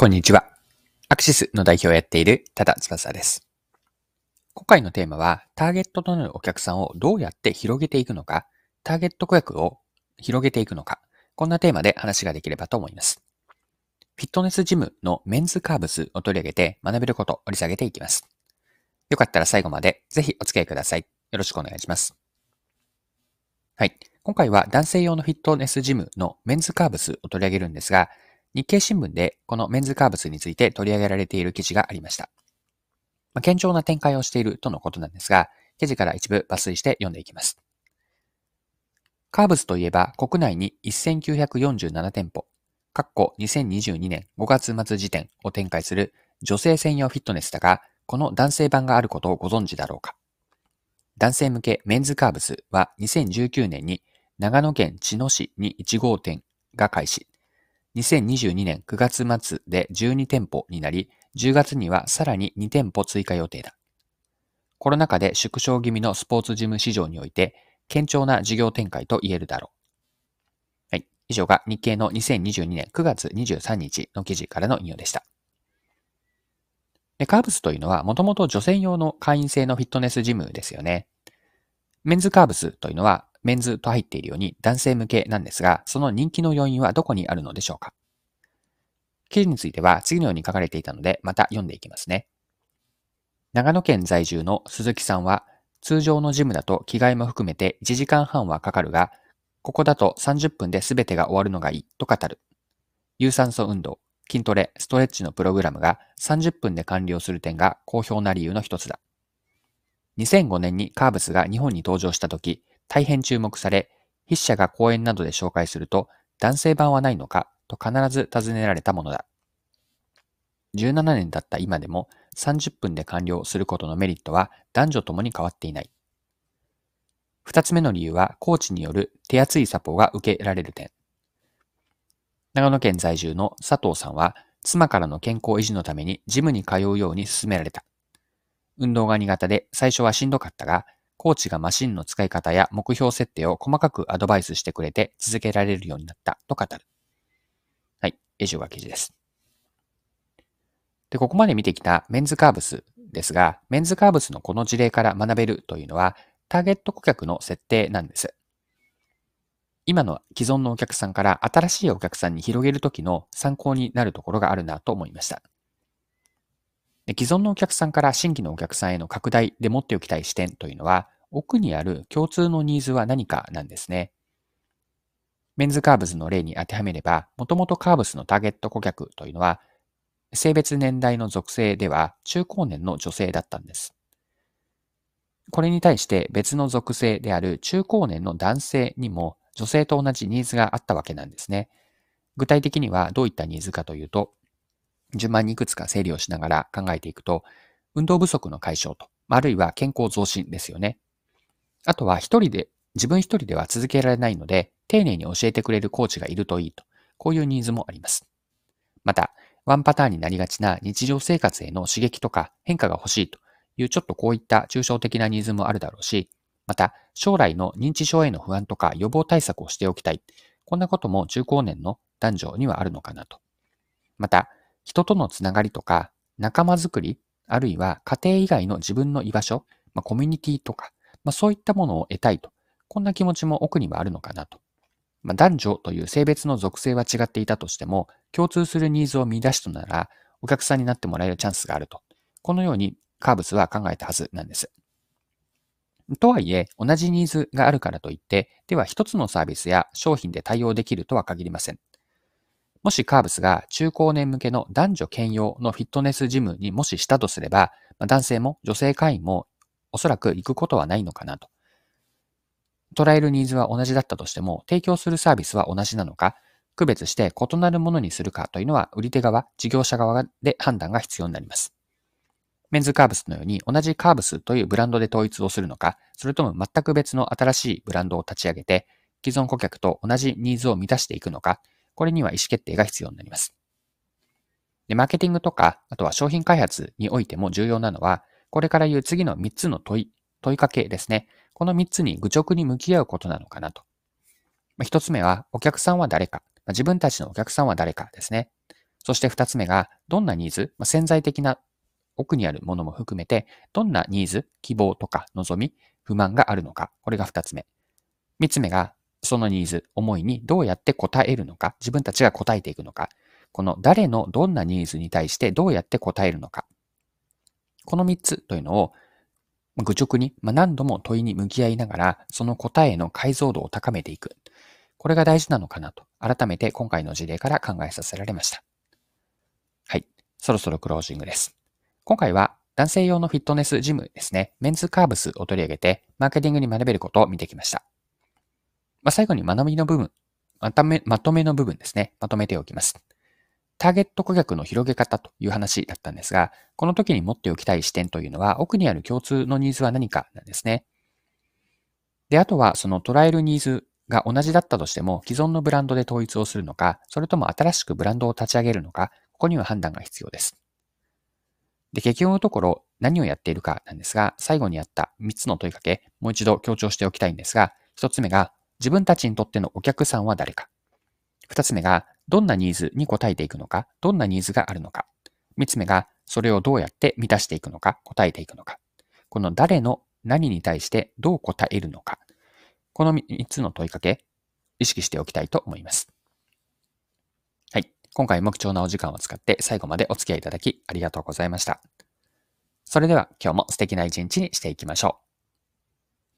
こんにちは。アクシスの代表をやっている多田翼です。今回のテーマは、ターゲットとなるお客さんをどうやって広げていくのか、ターゲット顧客を広げていくのか、こんなテーマで話ができればと思います。フィットネスジムのメンズカーブスを取り上げて学べることを掘り下げていきます。よかったら最後までぜひお付き合いください。よろしくお願いします。はい。今回は男性用のフィットネスジムのメンズカーブスを取り上げるんですが、日経新聞でこのメンズカーブスについて取り上げられている記事がありました。まあ、堅調な展開をしているとのことなんですが、記事から一部抜粋して読んでいきます。カーブスといえば国内に1947店舗、括弧2022年5月末時点を展開する女性専用フィットネスだが、この男性版があることをご存知だろうか。男性向けメンズカーブスは2019年に長野県茅野市に1号店が開始。2022年9月末で12店舗になり、10月にはさらに2店舗追加予定だ。コロナ禍で縮小気味のスポーツジム市場において、堅調な事業展開と言えるだろう。はい。以上が日経の2022年9月23日の記事からの引用でした。カーブスというのはもともと女性用の会員制のフィットネスジムですよね。メンズカーブスというのはメンズと入っているように男性向けなんですが、その人気の要因はどこにあるのでしょうか？記事については次のように書かれていたので、また読んでいきますね。長野県在住の鈴木さんは、通常のジムだと着替えも含めて1時間半はかかるが、ここだと30分で全てが終わるのがいいと語る。有酸素運動、筋トレ、ストレッチのプログラムが30分で完了する点が好評な理由の一つだ。2005年にカーブスが日本に登場した時、大変注目され、筆者が講演などで紹介すると、男性版はないのかと必ず尋ねられたものだ。17年経った今でも30分で完了することのメリットは男女ともに変わっていない。二つ目の理由は、コーチによる手厚いサポーが受けられる点。長野県在住の佐藤さんは、妻からの健康維持のためにジムに通うように勧められた。運動が苦手で最初はしんどかったが、コーチがマシンの使い方や目標設定を細かくアドバイスしてくれて続けられるようになったと語る。はい。以上が記事です。で、ここまで見てきたメンズカーブスですが、メンズカーブスのこの事例から学べるというのは、ターゲット顧客の設定なんです。今の既存のお客さんから新しいお客さんに広げるときの参考になるところがあるなと思いました。既存のお客さんから新規のお客さんへの拡大で持っておきたい視点というのは、奥にある共通のニーズは何かなんですね。メンズカーブスの例に当てはめれば、もともとカーブスのターゲット顧客というのは、性別年代の属性では中高年の女性だったんです。これに対して別の属性である中高年の男性にも女性と同じニーズがあったわけなんですね。具体的にはどういったニーズかというと、順番にいくつか整理をしながら考えていくと、運動不足の解消と、あるいは健康増進ですよね。あとは一人で、自分一人では続けられないので、丁寧に教えてくれるコーチがいるといいと、こういうニーズもあります。また、ワンパターンになりがちな日常生活への刺激とか変化が欲しいというちょっとこういった抽象的なニーズもあるだろうし、また、将来の認知症への不安とか予防対策をしておきたい。こんなことも中高年の男女にはあるのかなと。また、人とのつながりとか、仲間づくり、あるいは家庭以外の自分の居場所、まあ、コミュニティとか、まあ、そういったものを得たいと。こんな気持ちも奥にはあるのかなと。まあ、男女という性別の属性は違っていたとしても、共通するニーズを見出したなら、お客さんになってもらえるチャンスがあると。このようにカーブスは考えたはずなんです。とはいえ、同じニーズがあるからといって、では一つのサービスや商品で対応できるとは限りません。もしカーブスが中高年向けの男女兼用のフィットネスジムにもししたとすれば、男性も女性会員もおそらく行くことはないのかなと。捉えるニーズは同じだったとしても、提供するサービスは同じなのか、区別して異なるものにするかというのは、売り手側、事業者側で判断が必要になります。メンズカーブスのように同じカーブスというブランドで統一をするのか、それとも全く別の新しいブランドを立ち上げて、既存顧客と同じニーズを満たしていくのか、これには意思決定が必要になります。で、マーケティングとか、あとは商品開発においても重要なのは、これから言う次の3つの問い、問いかけですね。この3つに愚直に向き合うことなのかなとま。1つ目は、お客さんは誰かま。自分たちのお客さんは誰かですね。そして二つ目が、どんなニーズ、まあ、潜在的な奥にあるものも含めて、どんなニーズ、希望とか望み、不満があるのか。これが二つ目。三つ目が、そのニーズ、思いにどうやって答えるのか。自分たちが答えていくのか。この誰のどんなニーズに対してどうやって答えるのか。この三つというのを愚直に、まあ、何度も問いに向き合いながら、その答えの解像度を高めていく。これが大事なのかなと、改めて今回の事例から考えさせられました。はい。そろそろクロージングです。今回は男性用のフィットネスジムですね、メンズカーブスを取り上げて、マーケティングに学べることを見てきました。まあ、最後に学びの部分、まとめ、まとめの部分ですね、まとめておきます。ターゲット顧客の広げ方という話だったんですが、この時に持っておきたい視点というのは、奥にある共通のニーズは何かなんですね。で、あとはその捉えるニーズが同じだったとしても、既存のブランドで統一をするのか、それとも新しくブランドを立ち上げるのか、ここには判断が必要です。で、結局のところ何をやっているかなんですが、最後にやった3つの問いかけ、もう一度強調しておきたいんですが、1つ目が自分たちにとってのお客さんは誰か。2つ目がどんなニーズに応えていくのか、どんなニーズがあるのか。三つ目が、それをどうやって満たしていくのか、答えていくのか。この誰の何に対してどう答えるのか。この三つの問いかけ、意識しておきたいと思います。はい。今回も貴重なお時間を使って最後までお付き合いいただきありがとうございました。それでは今日も素敵な一日にしていきましょう。